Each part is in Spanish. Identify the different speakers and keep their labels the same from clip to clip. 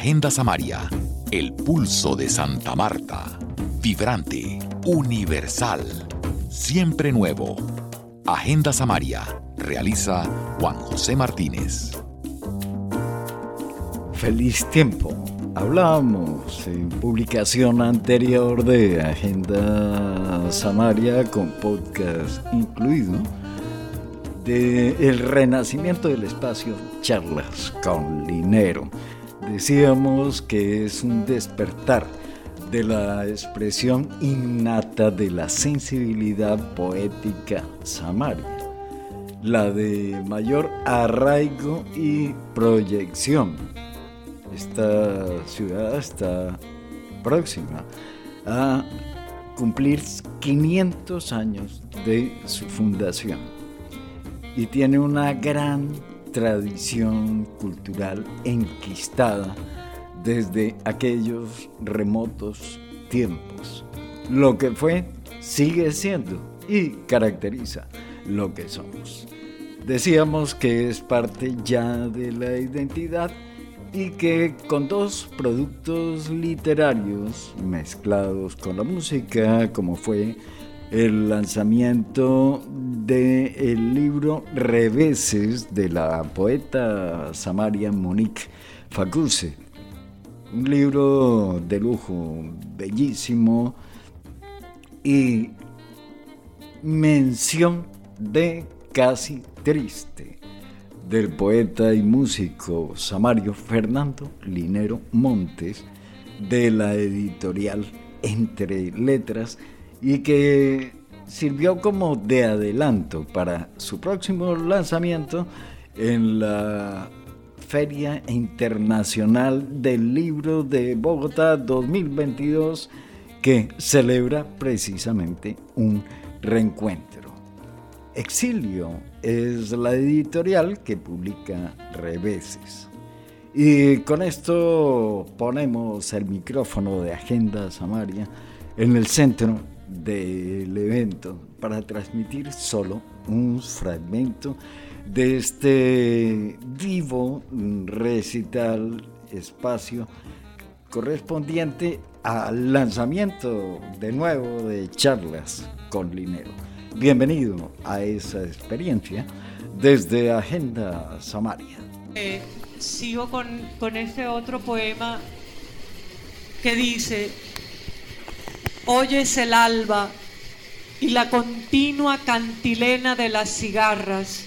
Speaker 1: Agenda Samaria, el pulso de Santa Marta. Vibrante, universal, siempre nuevo. Agenda Samaria, realiza Juan José Martínez.
Speaker 2: Feliz tiempo. Hablábamos en publicación anterior de Agenda Samaria con podcast incluido de el renacimiento del espacio charlas con Linero. Decíamos que es un despertar de la expresión innata de la sensibilidad poética samaria, la de mayor arraigo y proyección. Esta ciudad está próxima a cumplir 500 años de su fundación y tiene una gran tradición cultural enquistada desde aquellos remotos tiempos. Lo que fue sigue siendo y caracteriza lo que somos. Decíamos que es parte ya de la identidad y que con dos productos literarios mezclados con la música, como fue el lanzamiento del el libro Reveses de la poeta samaria Monique Facuse. Un libro de lujo, bellísimo y mención de casi triste del poeta y músico samario Fernando Linero Montes de la editorial Entre Letras y que sirvió como de adelanto para su próximo lanzamiento en la Feria Internacional del Libro de Bogotá 2022 que celebra precisamente un reencuentro. Exilio es la editorial que publica Reveses. Y con esto ponemos el micrófono de Agenda Samaria en el centro del evento para transmitir solo un fragmento de este vivo recital espacio correspondiente al lanzamiento de nuevo de charlas con Linero. Bienvenido a esa experiencia desde Agenda Samaria.
Speaker 3: Eh, sigo con, con este otro poema que dice, oyes el alba y la continua cantilena de las cigarras.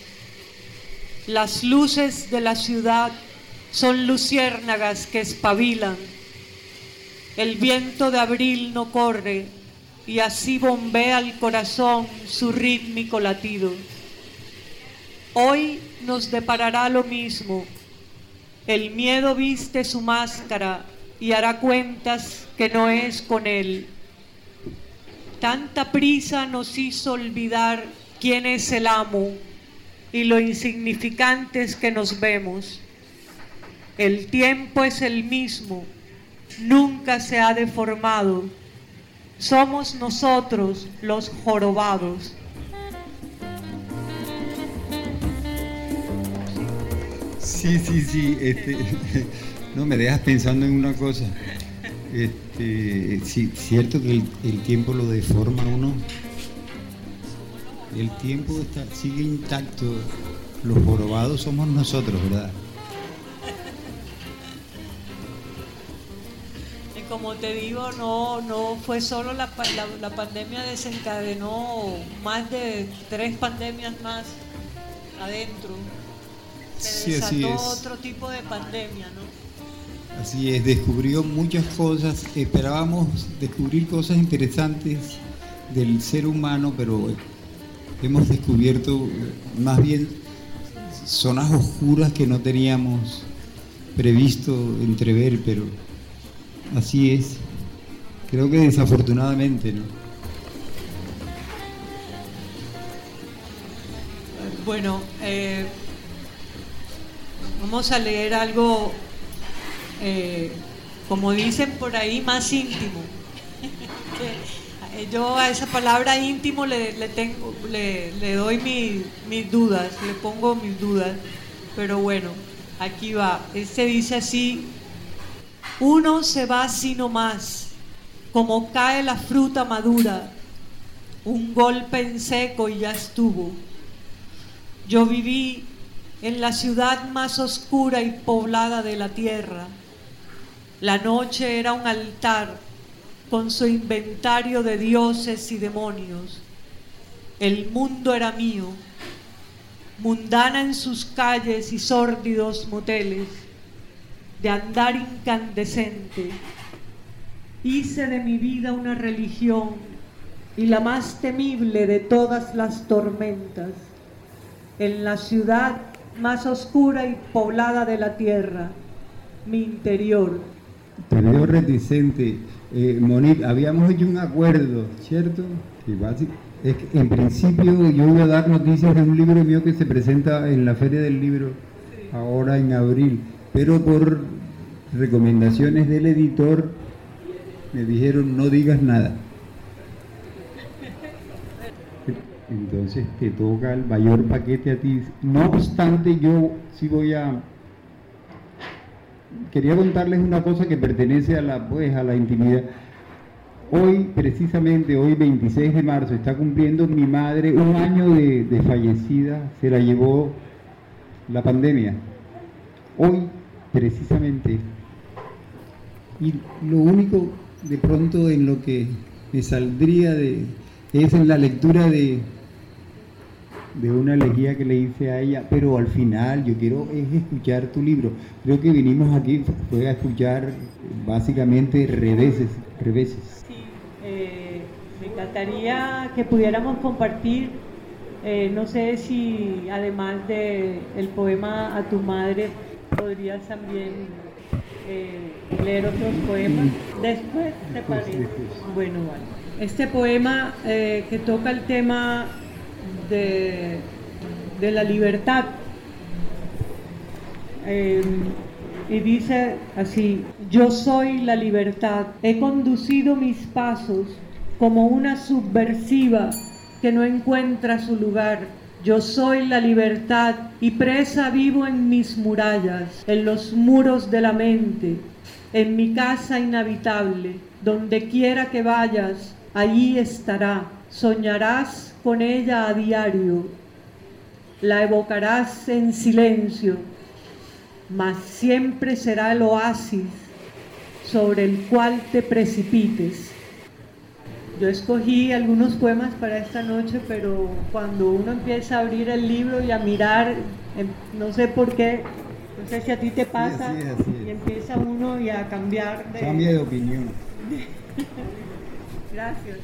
Speaker 3: Las luces de la ciudad son luciérnagas que espabilan. El viento de abril no corre y así bombea el corazón su rítmico latido. Hoy nos deparará lo mismo. El miedo viste su máscara y hará cuentas que no es con él. Tanta prisa nos hizo olvidar quién es el amo y lo insignificantes que nos vemos. El tiempo es el mismo, nunca se ha deformado. Somos nosotros los jorobados.
Speaker 4: Sí, sí, sí. Este, no me dejas pensando en una cosa. Este, sí, cierto que el, tiempo lo deforma uno. El tiempo está, sigue intacto. Los jorobados somos nosotros, ¿verdad?
Speaker 3: Y como te digo, no, no fue solo la, la, pandemia desencadenó más de tres pandemias más adentro. Se desató otro tipo de pandemia, ¿no?
Speaker 4: Así es, descubrió muchas cosas, esperábamos descubrir cosas interesantes del ser humano, pero hemos descubierto más bien zonas oscuras que no teníamos previsto entrever, pero así es. Creo que desafortunadamente, ¿no?
Speaker 3: Bueno, eh, vamos a leer algo eh, como dicen por ahí, más íntimo. Yo a esa palabra íntimo le, le, doy mis dudas, le pongo mis dudas, pero bueno, aquí va. Este dice así, Uno se va sino más, como cae la fruta madura, un golpe en seco y ya estuvo. Yo viví en la ciudad más oscura y poblada de la tierra. La noche era un altar con su inventario de dioses y demonios. El mundo era mío, mundana en sus calles y sórdidos moteles, de andar incandescente. Hice de mi vida una religión y la más temible de todas las tormentas. En la ciudad más oscura y poblada de la tierra, mi interior.
Speaker 4: Te veo reticente. Eh, Monique, habíamos hecho un acuerdo, ¿cierto? es que en principio yo iba a dar noticias de un libro mío que se presenta en la Feria del Libro ahora en abril, pero por recomendaciones del editor me dijeron no digas nada. entonces te toca el mayor paquete a ti. No obstante, yo sí voy a... Quería contarles una cosa que pertenece a la, pues, a la intimidad. Hoy, precisamente, hoy 26 de marzo, está cumpliendo mi madre un año de, de fallecida, se la llevó la pandemia. Hoy, precisamente. Y lo único de pronto en lo que me saldría de, es en la lectura de, de una elegía que le hice a ella, pero al final yo quiero es escuchar tu libro. Creo que vinimos aquí fue a escuchar básicamente reveses. reveses.
Speaker 3: Sí, eh, me encantaría que pudiéramos compartir, eh, no sé si además del el poema a tu madre, podrías también eh, leer otros poemas. Mm. Después, ¿te parece? Bueno, bueno. Este poema que toca el tema de, la libertad. Em, y dice así, yo soy la libertad, he conducido mis pasos como una subversiva que no encuentra su lugar. Yo soy la libertad y presa vivo en mis murallas, en los muros de la mente, en mi casa inhabitable. Donde quiera que vayas, allí estará. Soñarás con ella a diario, la evocarás en silencio, mas siempre será el oasis sobre el cual te precipites. Yo escogí algunos poemas para esta noche, pero cuando uno empieza a abrir el libro y a mirar, em, no sé por qué, no sé si a ti te pasa, y empieza uno y a cambiar de...
Speaker 4: Cambia de opinión.
Speaker 3: Gracias.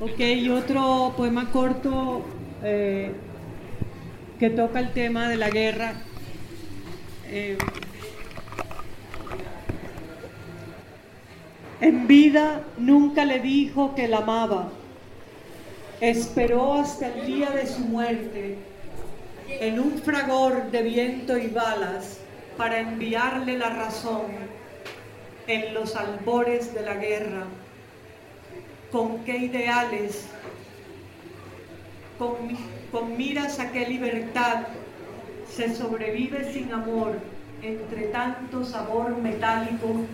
Speaker 3: Ok, y otro poema corto eh, que toca el tema de la guerra. Eh, en vida nunca le dijo que la amaba. Esperó hasta el día de su muerte en un fragor de viento y balas para enviarle la razón en los albores de la guerra con qué ideales, con, miras a qué libertad se sobrevive sin amor entre tanto sabor metálico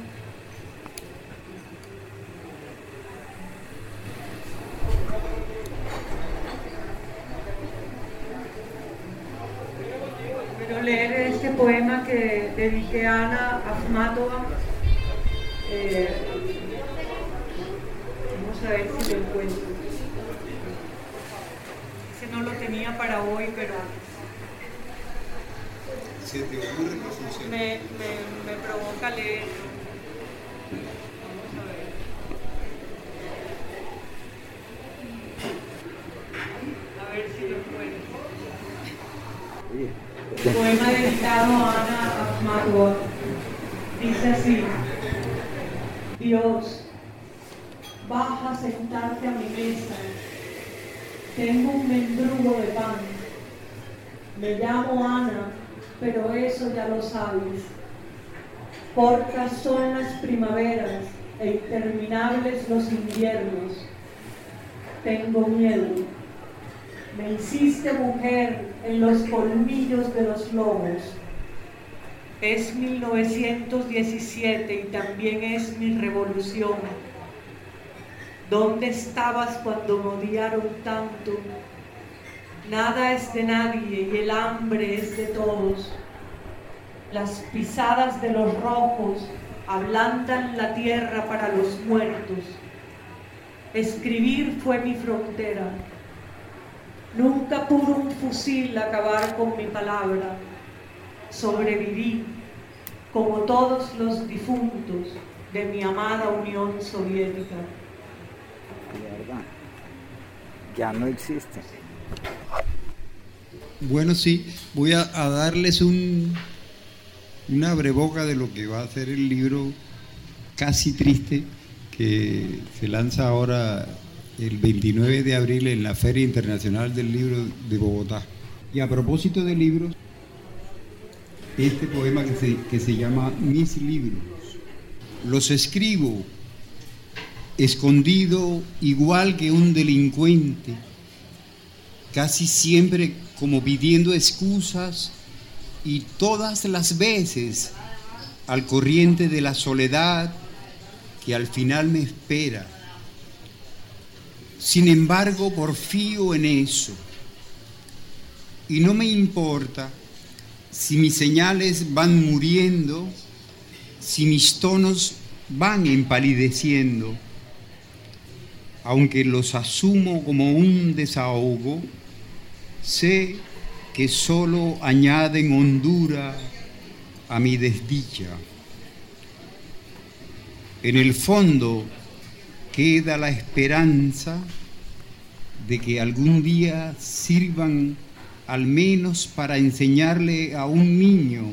Speaker 3: leer este poema que dediqué a Ana Afmatova. Eh, a ver si lo encuentro. Ese no lo tenía para hoy, pero me, me, me provoca leer. Vamos a ver. A ver si lo encuentro. Poema dedicado a Ana Akhmatova. Dice así. Dios baja a sentarte a mi mesa. Tengo un mendrugo de pan. Me llamo Ana, pero eso ya lo sabes. Cortas son las primaveras e interminables los inviernos. Tengo miedo. Me hiciste mujer en los colmillos de los lobos. Es 1917 y también es mi revolución. ¿Dónde estabas cuando me odiaron tanto? Nada es de nadie y el hambre es de todos. Las pisadas de los rojos ablandan la tierra para los muertos. Escribir fue mi frontera. Nunca pudo un fusil acabar con mi palabra sobreviví como todos los difuntos de mi amada Unión Soviética.
Speaker 5: Ya no existe.
Speaker 4: Bueno, sí, voy a, darles un, una breboca de lo que va a ser el libro Casi Triste, que se lanza ahora el 29 de abril en la Feria Internacional del Libro de Bogotá. Y a propósito de libros, este poema que se, que se llama Mis libros. Los escribo escondido igual que un delincuente, casi siempre como pidiendo excusas y todas las veces al corriente de la soledad que al final me espera. Sin embargo, porfío en eso y no me importa si mis señales van muriendo, si mis tonos van empalideciendo, aunque los asumo como un desahogo, sé que solo añaden hondura a mi desdicha. En el fondo queda la esperanza de que algún día sirvan al menos para enseñarle a un niño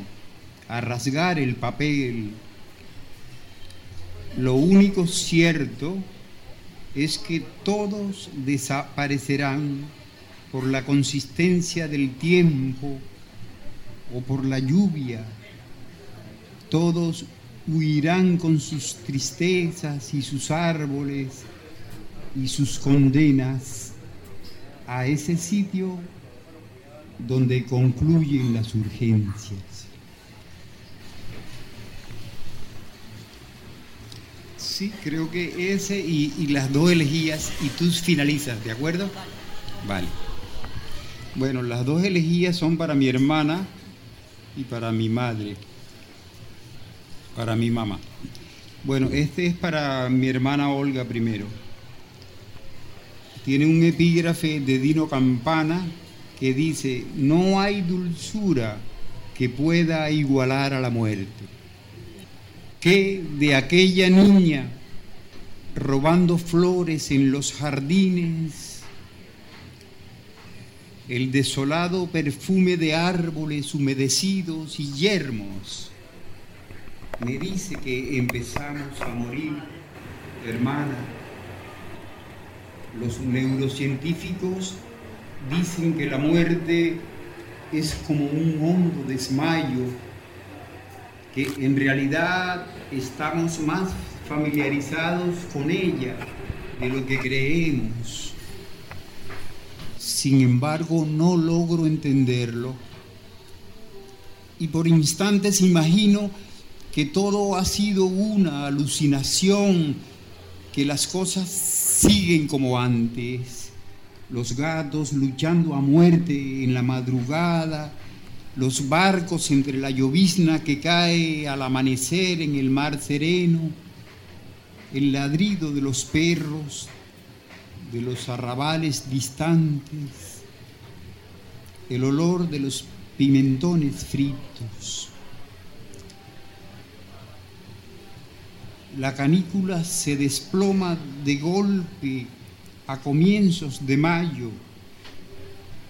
Speaker 4: a rasgar el papel. Lo único cierto es que todos desaparecerán por la consistencia del tiempo o por la lluvia. Todos huirán con sus tristezas y sus árboles y sus condenas a ese sitio donde concluyen las urgencias. Sí, creo que ese y, las dos elegías y tú finalizas, ¿de acuerdo? Vale. Bueno, las dos elegías son para mi hermana y para mi madre, para mi mamá. Bueno, este es para mi hermana Olga primero. Tiene un epígrafe de Dino Campana que dice, no hay dulzura que pueda igualar a la muerte. Que de aquella niña robando flores en los jardines, el desolado perfume de árboles humedecidos y yermos, me dice que empezamos a morir, hermana. Los neurocientíficos Dicen que la muerte es como un hondo desmayo, que en realidad estamos más familiarizados con ella de lo que creemos. Sin embargo, no logro entenderlo. Y por instantes imagino que todo ha sido una alucinación, que las cosas siguen como antes los gatos luchando a muerte en la madrugada, los barcos entre la llovizna que cae al amanecer en el mar sereno, el ladrido de los perros, de los arrabales distantes, el olor de los pimentones fritos. La canícula se desploma de golpe a comienzos de mayo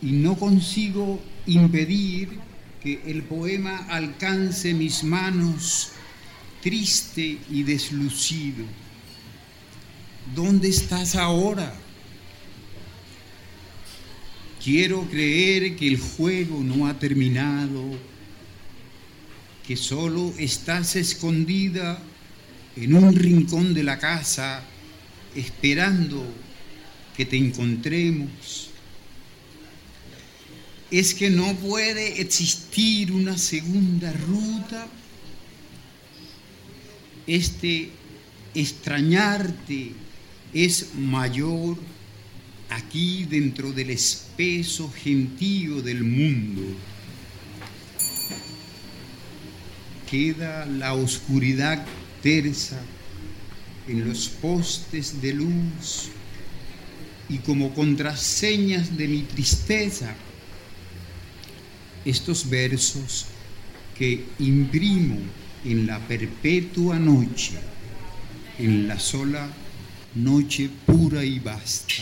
Speaker 4: y no consigo impedir que el poema alcance mis manos triste y deslucido. ¿Dónde estás ahora? Quiero creer que el juego no ha terminado, que solo estás escondida en un rincón de la casa esperando que te encontremos. es que no puede existir una segunda ruta. Este extrañarte es mayor aquí dentro del espeso gentío del mundo. Queda la oscuridad tersa en los postes de luz y como contraseñas de mi tristeza, estos versos que imprimo en la perpetua noche, en la sola noche pura y vasta.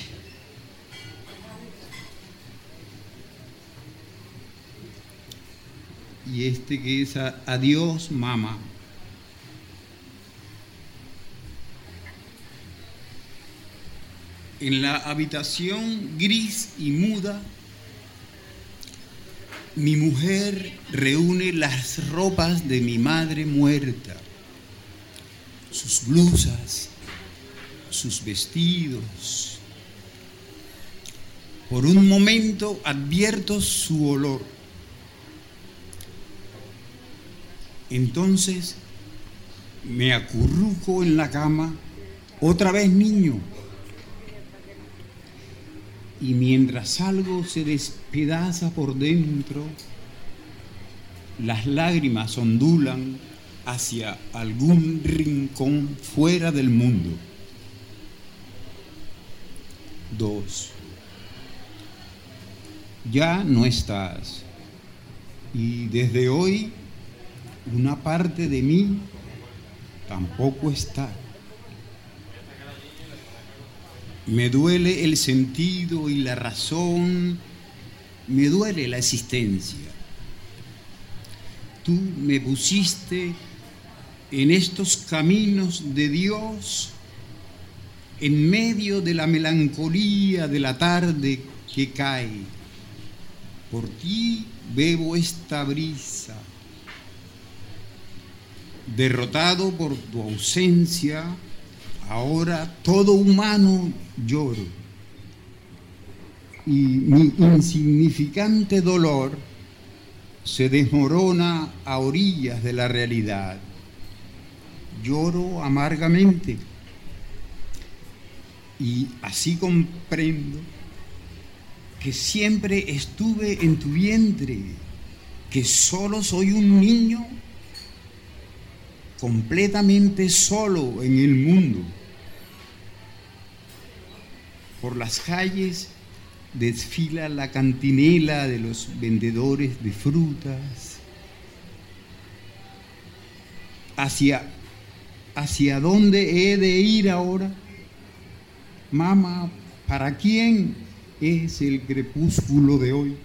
Speaker 4: Y este que es adiós, mamá. En la habitación gris y muda, mi mujer reúne las ropas de mi madre muerta, sus blusas, sus vestidos. Por un momento advierto su olor. Entonces me acurruco en la cama, otra vez niño y mientras algo se despedaza por dentro, las lágrimas ondulan hacia algún rincón fuera del mundo. Dos. Ya no estás. Y desde hoy una parte de mí tampoco está. Me duele el sentido y la razón, me duele la existencia. Tú me pusiste en estos caminos de Dios, en medio de la melancolía de la tarde que cae. Por ti bebo esta brisa. Derrotado por tu ausencia, Ahora todo humano lloro y mi insignificante dolor se desmorona a orillas de la realidad. Lloro amargamente y así comprendo que siempre estuve en tu vientre, que solo soy un niño completamente solo en el mundo. Por las calles desfila la cantinela de los vendedores de frutas. ¿Hacia, hacia dónde he de ir ahora? Mamá, ¿para quién es el crepúsculo de hoy?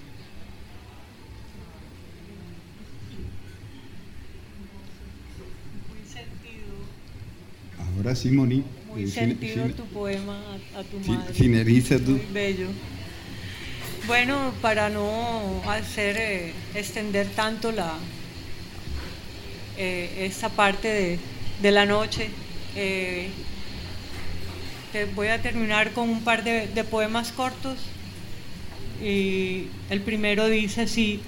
Speaker 4: Ahora sí, Moni.
Speaker 3: Muy sentido tu poema a, tu madre.
Speaker 4: Tú.
Speaker 3: Muy bello. Bueno, para no hacer eh, extender tanto la eh, esta parte de, la noche, eh, te voy a terminar con un par de, de poemas cortos. Y el primero dice así,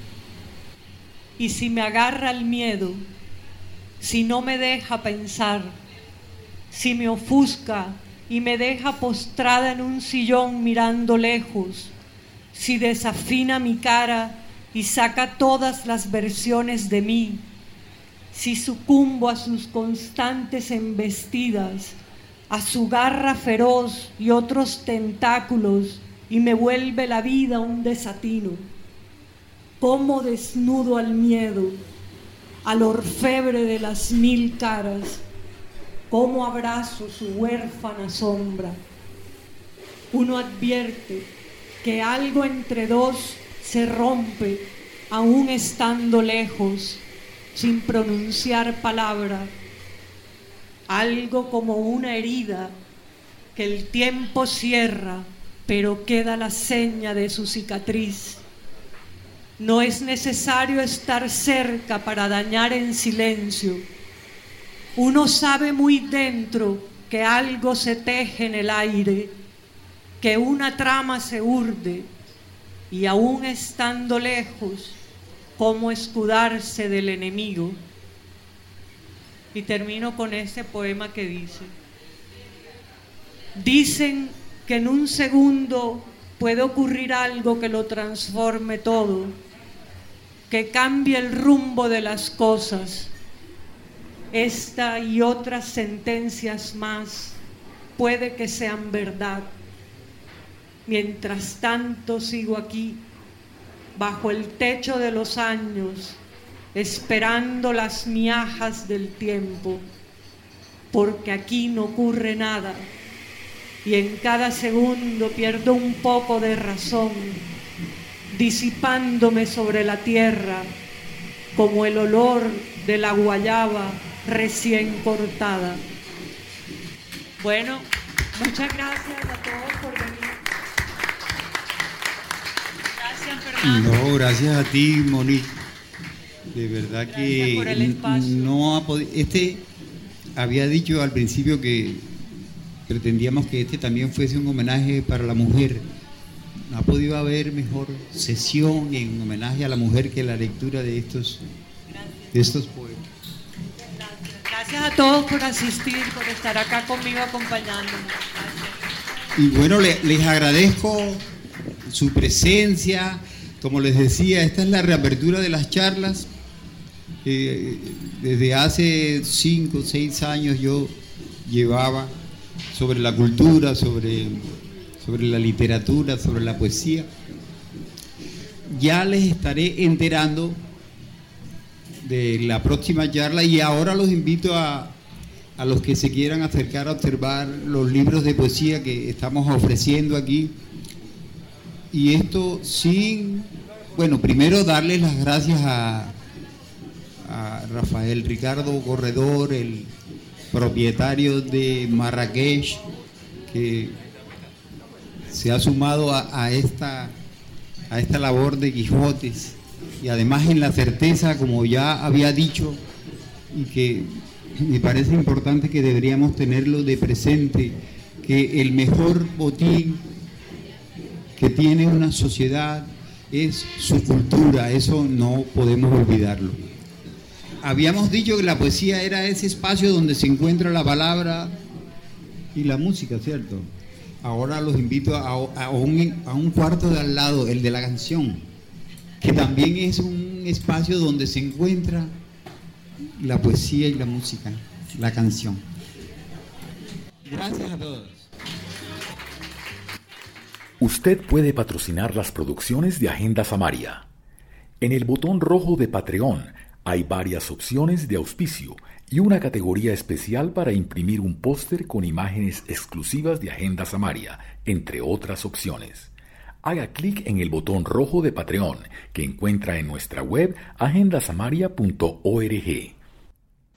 Speaker 3: y si me agarra el miedo, si no me deja pensar, si me ofusca y me deja postrada en un sillón mirando lejos, si desafina mi cara y saca todas las versiones de mí, si sucumbo a sus constantes embestidas, a su garra feroz y otros tentáculos y me vuelve la vida un desatino. Cómo desnudo al miedo, al orfebre de las mil caras, cómo abrazo su huérfana sombra. Uno advierte que algo entre dos se rompe aún estando lejos, sin pronunciar palabra, algo como una herida que el tiempo cierra, pero queda la seña de su cicatriz. No es necesario estar cerca para dañar en silencio uno sabe muy dentro que algo se teje en el aire, que una trama se urde y aún estando lejos, cómo escudarse del enemigo. Y termino con este poema que dice, dicen que en un segundo puede ocurrir algo que lo transforme todo, que cambie el rumbo de las cosas. Esta y otras sentencias más puede que sean verdad. Mientras tanto sigo aquí, bajo el techo de los años, esperando las miajas del tiempo, porque aquí no ocurre nada y en cada segundo pierdo un poco de razón, disipándome sobre la tierra como el olor de la guayaba recién cortada. Bueno, muchas gracias a todos por venir. Gracias, Fernando.
Speaker 4: No, gracias a ti, Monique. De verdad que no ha podido. Este había dicho al principio que pretendíamos que este también fuese un homenaje para la mujer. No ha podido haber mejor sesión en homenaje a la mujer que la lectura de estos, de estos poemas.
Speaker 3: A todos por asistir, por estar acá conmigo acompañándome.
Speaker 4: Y bueno, les agradezco su presencia. Como les decía, esta es la reapertura de las charlas. Eh, desde hace cinco o seis años yo llevaba sobre la cultura, sobre, sobre la literatura, sobre la poesía. Ya les estaré enterando de la próxima charla y ahora los invito a, a los que se quieran acercar a observar los libros de poesía que estamos ofreciendo aquí. Y esto sin, bueno, primero darles las gracias a, a Rafael Ricardo Corredor, el propietario de Marrakech, que se ha sumado a, esta, a esta labor de Quijotes y además en la certeza, como ya había dicho, y que me parece importante que deberíamos tenerlo de presente, que el mejor botín que tiene una sociedad es su cultura, eso no podemos olvidarlo habíamos dicho que la poesía era ese espacio donde se encuentra la palabra y la música, ¿cierto? Ahora los invito a, un, cuarto de al lado, el de la canción, que también es un espacio donde se encuentra la poesía y la música, la canción. Gracias a todos.
Speaker 1: Usted puede patrocinar las producciones de Agenda Samaria. En el botón rojo de Patreon hay varias opciones de auspicio y una categoría especial para imprimir un póster con imágenes exclusivas de Agenda Samaria, entre otras opciones. Haga clic en el botón rojo de Patreon que encuentra en nuestra web agendasamaria.org.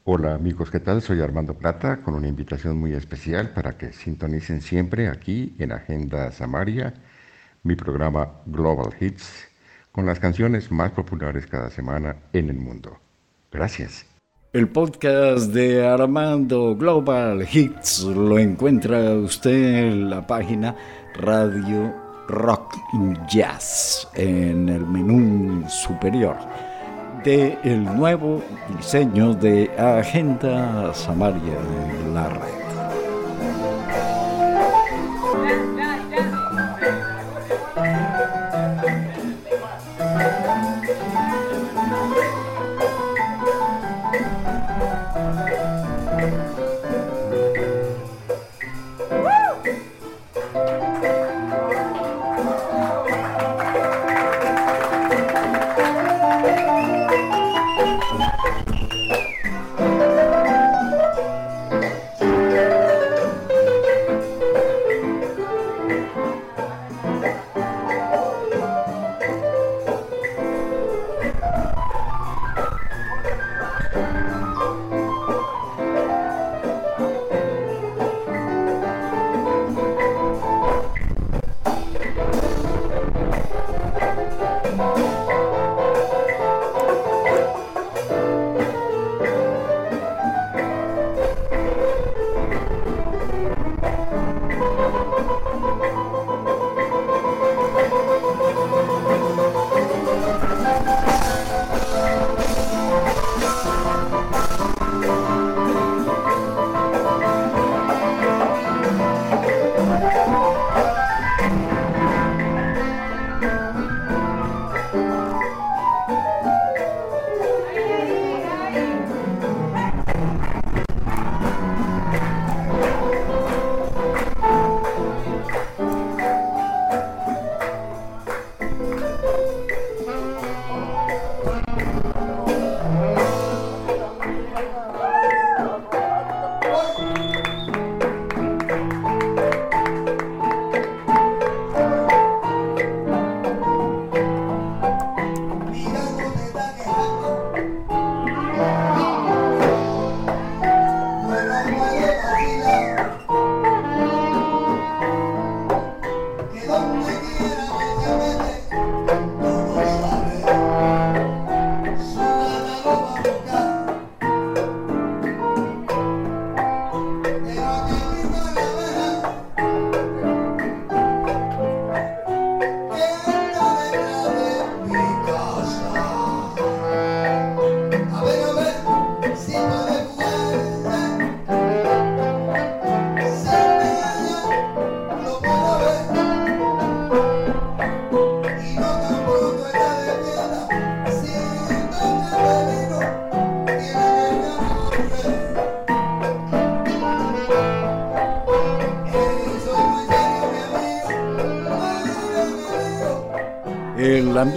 Speaker 6: Hola amigos, ¿qué tal? Soy Armando Plata con una invitación muy especial para que sintonicen siempre aquí en Agenda Samaria mi programa Global Hits con las canciones más populares cada semana en el mundo. Gracias.
Speaker 2: El podcast de Armando Global Hits lo encuentra usted en la página Radio Rock Jazz en el menú superior de el nuevo diseño de Agenda Samaria en la red.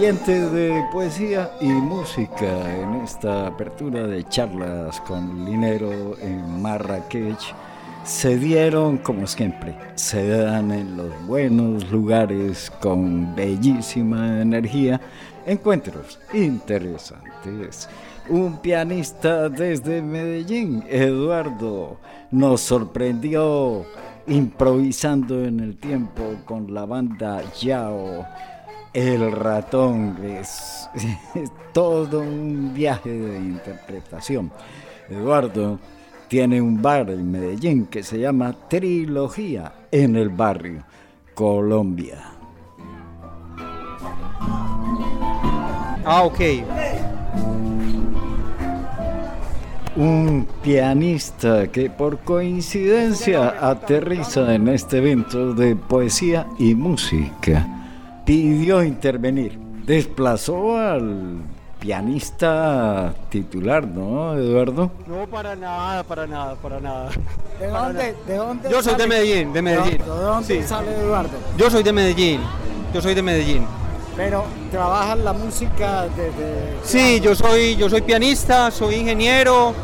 Speaker 2: Ambiente de poesía y música en esta apertura de charlas con Linero en Marrakech se dieron como siempre, se dan en los buenos lugares con bellísima energía, encuentros interesantes. Un pianista desde Medellín, Eduardo, nos sorprendió improvisando en el tiempo con la banda Yao. El ratón es, todo un viaje de interpretación. Eduardo tiene un bar en Medellín que se llama Trilogía en el barrio, Colombia.
Speaker 7: Ah, ok.
Speaker 2: Un pianista que por coincidencia aterriza en este evento de poesía y música pidió intervenir. Desplazó al pianista titular, ¿no, Eduardo?
Speaker 7: No, para nada, para nada, para nada.
Speaker 5: ¿De dónde? ¿De dónde
Speaker 7: Yo soy de Medellín, de Medellín.
Speaker 5: ¿De dónde
Speaker 7: Sí.
Speaker 5: sale Eduardo?
Speaker 7: Yo soy de Medellín. Yo soy de Medellín.
Speaker 5: Pero trabajas la música desde...
Speaker 7: Sí, yo soy, yo soy pianista, soy ingeniero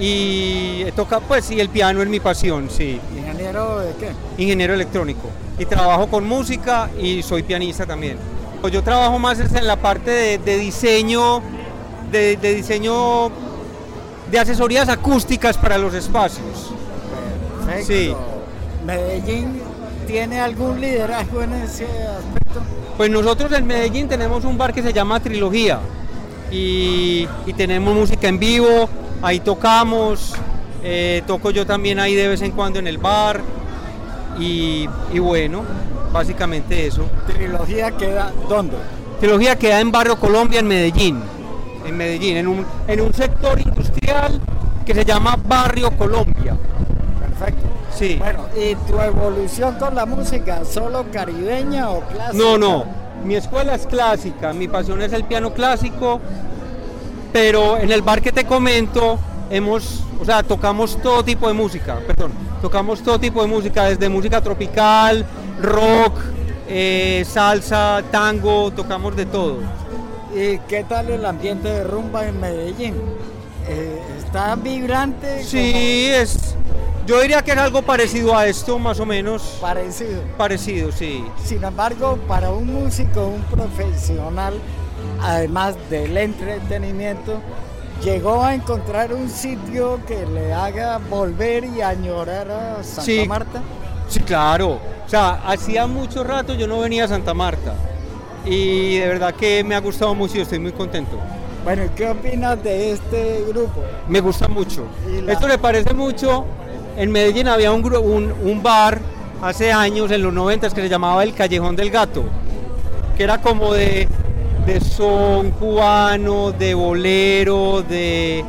Speaker 7: y toca, pues sí, el piano es mi pasión, sí.
Speaker 5: ¿Ingeniero de qué?
Speaker 7: Ingeniero electrónico. Y trabajo con música y soy pianista también. Yo trabajo más en la parte de, de diseño, de, de diseño de asesorías acústicas para los espacios.
Speaker 5: Perfecto.
Speaker 7: Sí.
Speaker 5: ¿Medellín tiene algún liderazgo en ese aspecto?
Speaker 7: Pues nosotros en Medellín tenemos un bar que se llama Trilogía y, y tenemos música en vivo, ahí tocamos, eh, toco yo también ahí de vez en cuando en el bar y, y bueno, básicamente eso.
Speaker 5: ¿Trilogía queda dónde?
Speaker 7: Trilogía queda en Barrio Colombia, en Medellín, en Medellín, en un, en un sector industrial que se llama Barrio Colombia.
Speaker 5: Perfecto.
Speaker 7: Sí.
Speaker 5: Bueno, ¿y tu evolución con la música? ¿Solo caribeña o clásica?
Speaker 7: No, no. Mi escuela es clásica, mi pasión es el piano clásico, pero en el bar que te comento hemos, o sea, tocamos todo tipo de música, perdón, tocamos todo tipo de música, desde música tropical, rock, eh, salsa, tango, tocamos de todo.
Speaker 5: ¿Y qué tal el ambiente de rumba en Medellín? Eh, ¿Está vibrante?
Speaker 7: Sí, es, yo diría que es algo parecido a esto, más o menos.
Speaker 5: Parecido.
Speaker 7: Parecido, sí.
Speaker 5: Sin embargo, para un músico, un profesional, además del entretenimiento, llegó a encontrar un sitio que le haga volver y añorar a Santa
Speaker 7: Sí.
Speaker 5: Marta.
Speaker 7: Sí, claro. O sea, hacía mucho rato yo no venía a Santa Marta. Y de verdad que me ha gustado mucho y estoy muy contento.
Speaker 5: Bueno, ¿y ¿qué opinas de este grupo?
Speaker 7: Me gusta mucho.
Speaker 5: La-
Speaker 7: Esto le parece mucho. En Medellín había un, un, un bar hace años, en los 90, que se llamaba El Callejón del Gato. Que era como de, de son cubano, de bolero, de...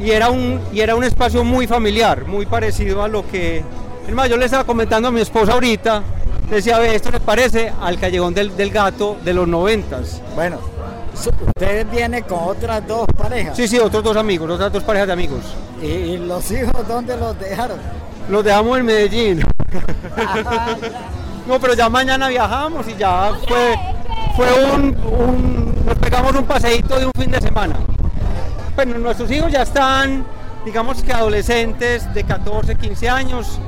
Speaker 7: Y era, un, y era un espacio muy familiar, muy parecido a lo que... Es más, yo le estaba comentando a mi esposa ahorita, decía, ve, esto le parece al Callejón del, del Gato de los 90.
Speaker 5: Bueno, su- usted viene con otras dos parejas.
Speaker 7: Sí, sí, otros dos amigos, otras dos parejas de amigos.
Speaker 5: ¿Y, y los hijos dónde los dejaron?
Speaker 7: Los dejamos en Medellín. No, pero ya mañana viajamos y ya fue, fue un, un- nos pegamos un paseíto de un fin de semana. Bueno, nuestros hijos ya están, digamos que adolescentes de 14, 15 años,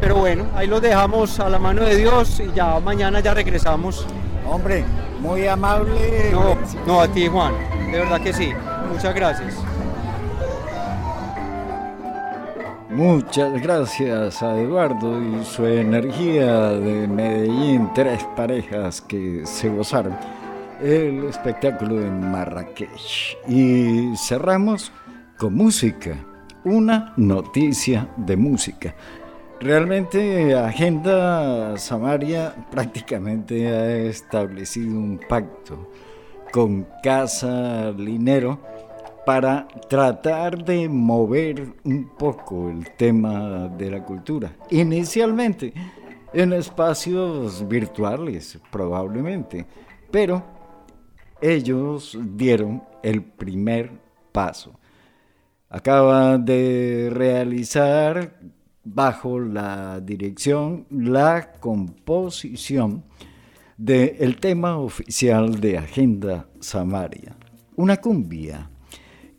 Speaker 7: pero bueno, ahí los dejamos a la mano de Dios y ya mañana ya regresamos.
Speaker 5: Hombre, muy amable.
Speaker 7: No, no a ti Juan, de verdad que sí. Muchas gracias.
Speaker 2: Muchas gracias a Eduardo y su energía de Medellín, tres parejas que se gozaron el espectáculo en Marrakech. Y cerramos con música, una noticia de música. Realmente Agenda Samaria prácticamente ha establecido un pacto con Casa Linero para tratar de mover un poco el tema de la cultura. Inicialmente en espacios virtuales, probablemente, pero ellos dieron el primer paso. Acaba de realizar bajo la dirección, la composición del tema oficial de Agenda Samaria, una cumbia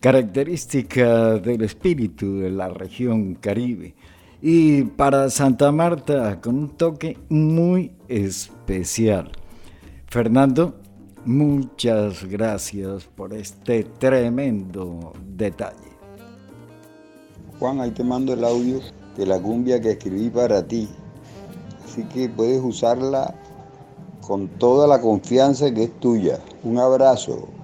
Speaker 2: característica del espíritu de la región caribe y para Santa Marta con un toque muy especial. Fernando, muchas gracias por este tremendo detalle.
Speaker 8: Juan, ahí te mando el audio de la cumbia que escribí para ti. Así que puedes usarla con toda la confianza que es tuya. Un abrazo.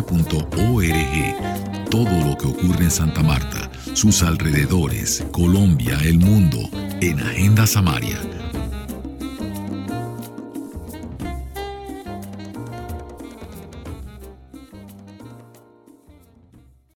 Speaker 1: www.agendasamaria.org. Todo lo que ocurre en Santa Marta, sus alrededores, Colombia, el mundo, en Agenda Samaria